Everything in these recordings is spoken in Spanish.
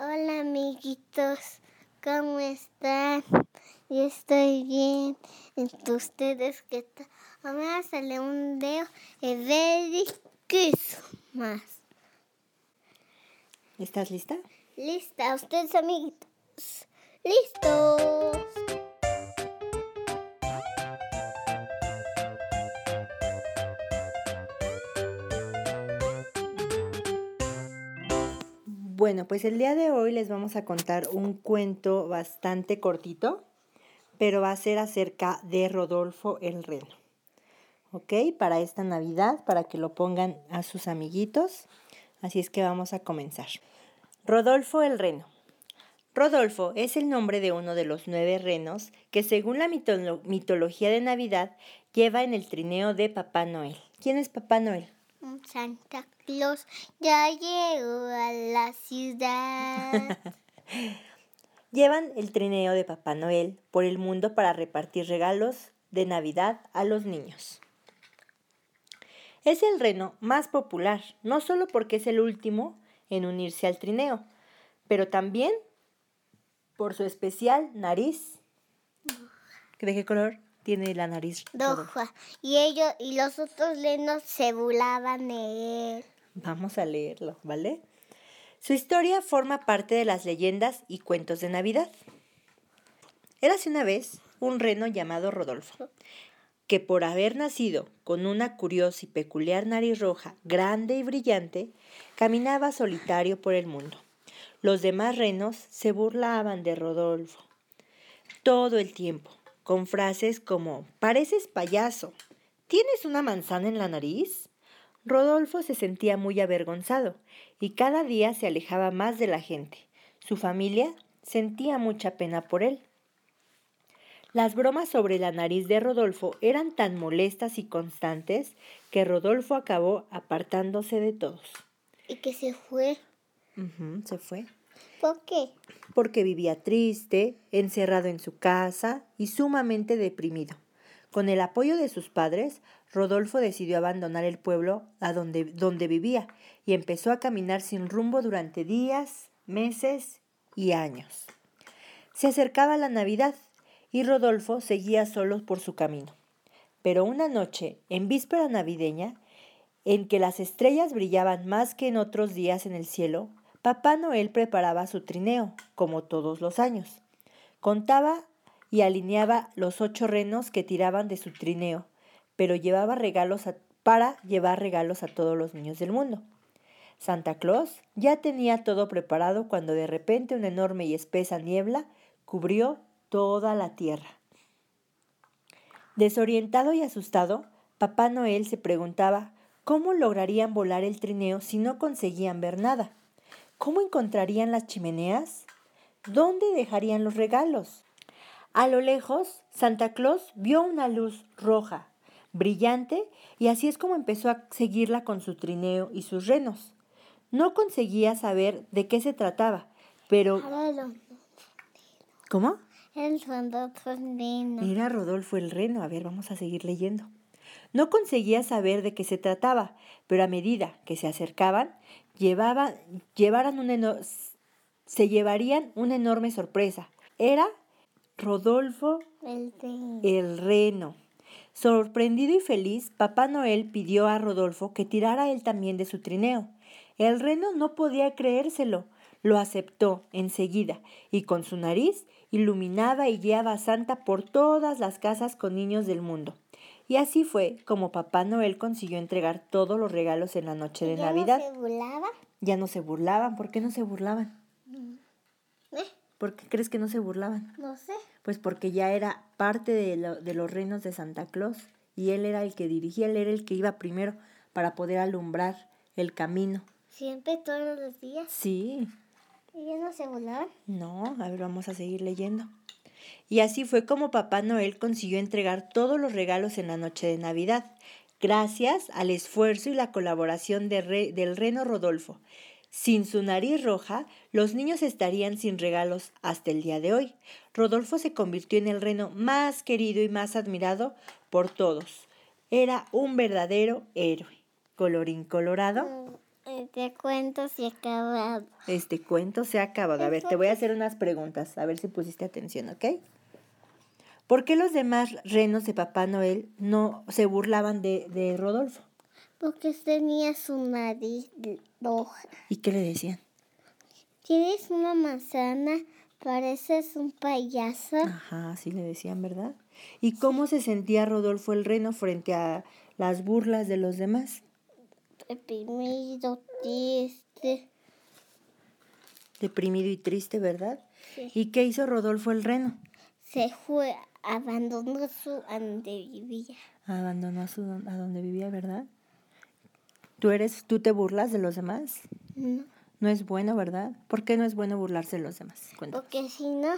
Hola amiguitos, ¿cómo están? Yo estoy bien. ¿Ustedes qué tal? Ahora sale un dedo de Merry Christmas. ¿Estás lista? Lista, ustedes amiguitos. ¡Listos! Bueno, pues el día de hoy les vamos a contar un cuento bastante cortito, pero va a ser acerca de Rodolfo el Reno. ¿Ok? Para esta Navidad, para que lo pongan a sus amiguitos. Así es que vamos a comenzar. Rodolfo el Reno. Rodolfo es el nombre de uno de los nueve renos que según la mitología de Navidad lleva en el trineo de Papá Noel. ¿Quién es Papá Noel? Santa Claus ya llegó a la ciudad. Llevan el trineo de Papá Noel por el mundo para repartir regalos de Navidad a los niños. Es el reno más popular, no solo porque es el último en unirse al trineo, pero también por su especial nariz. ¿De qué color? tiene la nariz roja. Y ellos y los otros lenos se burlaban de él. Vamos a leerlo, ¿vale? Su historia forma parte de las leyendas y cuentos de Navidad. Érase una vez un reno llamado Rodolfo, que por haber nacido con una curiosa y peculiar nariz roja, grande y brillante, caminaba solitario por el mundo. Los demás renos se burlaban de Rodolfo todo el tiempo, con frases como pareces payaso, ¿tienes una manzana en la nariz? Rodolfo se sentía muy avergonzado y cada día se alejaba más de la gente. Su familia sentía mucha pena por él. Las bromas sobre la nariz de Rodolfo eran tan molestas y constantes que Rodolfo acabó apartándose de todos. ¿Y que se fue? se fue. ¿Por qué? Porque vivía triste, encerrado en su casa y sumamente deprimido. Con el apoyo de sus padres, Rodolfo decidió abandonar el pueblo donde, donde vivía y empezó a caminar sin rumbo durante días, meses y años. Se acercaba la Navidad y Rodolfo seguía solo por su camino. Pero una noche, en víspera navideña, en que las estrellas brillaban más que en otros días en el cielo, Papá Noel preparaba su trineo, como todos los años. Contaba y alineaba los ocho renos que tiraban de su trineo, pero llevaba regalos para llevar regalos a todos los niños del mundo. Santa Claus ya tenía todo preparado cuando de repente una enorme y espesa niebla cubrió toda la tierra. Desorientado y asustado, Papá Noel se preguntaba cómo lograrían volar el trineo si no conseguían ver nada. ¿Cómo encontrarían las chimeneas? ¿Dónde dejarían los regalos? A lo lejos, Santa Claus vio una luz roja, brillante, y así es como empezó a seguirla con su trineo y sus renos. No conseguía saber de qué se trataba, pero... ¿Cómo? Era Rodolfo el reno. A ver, vamos a seguir leyendo. No conseguía saber de qué se trataba, pero a medida que se acercaban, llevaban, llevaran se llevarían una enorme sorpresa. Era Rodolfo el, el reno. Sorprendido y feliz, Papá Noel pidió a Rodolfo que tirara él también de su trineo. El reno no podía creérselo. Lo aceptó enseguida y con su nariz iluminaba y guiaba a Santa por todas las casas con niños del mundo. Y así fue como Papá Noel consiguió entregar todos los regalos en la noche de Navidad. ¿Ya no se burlaban? Ya no se burlaban. ¿Por qué no se burlaban? ¿Eh? ¿Por qué crees que no se burlaban? No sé. Pues porque ya era parte de, de los reinos de Santa Claus y él era el que dirigía, él era el que iba primero para poder alumbrar el camino. ¿Siempre, todos los días? Sí. ¿Y no se burlaban? No, a ver, vamos a seguir leyendo. Y así fue como Papá Noel consiguió entregar todos los regalos en la noche de Navidad, gracias al esfuerzo y la colaboración del reno Rodolfo. Sin su nariz roja, los niños estarían sin regalos hasta el día de hoy. Rodolfo se convirtió en el reno más querido y más admirado por todos. Era un verdadero héroe. Colorín colorado, Este cuento se ha acabado. Este cuento se ha acabado. A ver, te voy a hacer unas preguntas, a ver si pusiste atención, ¿ok? ¿Por qué los demás renos de Papá Noel no se burlaban de, de Rodolfo? Porque tenía su nariz roja. ¿Y qué le decían? Tienes una manzana, pareces un payaso. Ajá, sí le decían, ¿verdad? ¿Y cómo se sentía Rodolfo el reno frente a las burlas de los demás? Deprimido, triste. Deprimido y triste, ¿verdad? Sí. ¿Y qué hizo Rodolfo el reno? Se fue, abandonó su a donde vivía. Abandonó a, su, a donde vivía, ¿verdad? ¿Tú, eres, ¿Tú te burlas de los demás? No. No es bueno, ¿verdad? ¿Por qué no es bueno burlarse de los demás? Cuéntanos. Porque si no,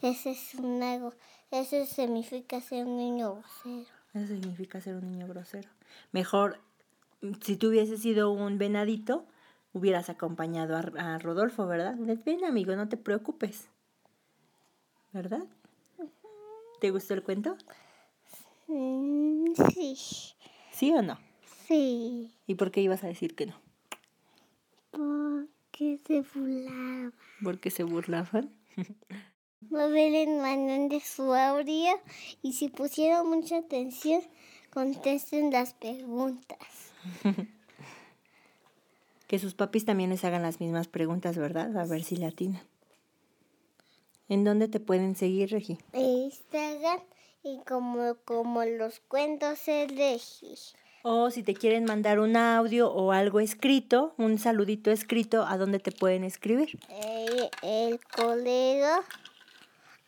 ese es un ego. Eso significa ser un niño grosero. Eso significa ser un niño grosero. Mejor, si tú hubieses sido un venadito, hubieras acompañado a, a Rodolfo, ¿verdad? Ven, amigo, no te preocupes. ¿Verdad? ¿Te gustó el cuento? Mm, sí, ¿Sí o no? Sí. ¿Y por qué ibas a decir que no? Porque se burlaba. ¿Porque se burlaban? Manual de su audio y si pusieron mucha atención, contesten las preguntas. Que sus papis también les hagan las mismas preguntas, ¿verdad? A ver si le atinan. ¿En dónde te pueden seguir, Regi? Instagram y como, como los cuentos elegí. O si te quieren mandar un audio o algo escrito, un saludito escrito, ¿a dónde te pueden escribir? El, el colega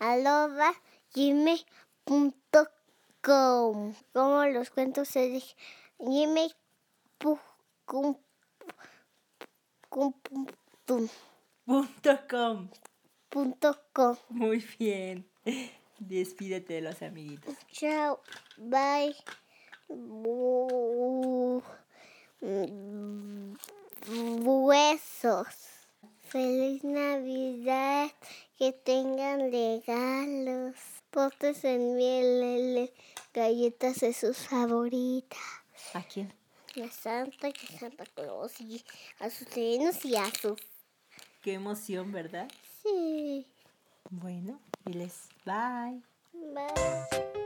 arroba gmail.com como los cuentos elegí. Gmail pu- cum- cum- tum- Punto com. Muy bien. Despídete de los amiguitos. Chao, bye. Huesos. Feliz Navidad. Que tengan regalos. Potes en miel, galletas de sus favoritas. ¿A quién? A Santa y a Santa Claus y a sus reinos y a sus... Qué emoción, ¿verdad? Sí. Bueno, diles bye. Bye.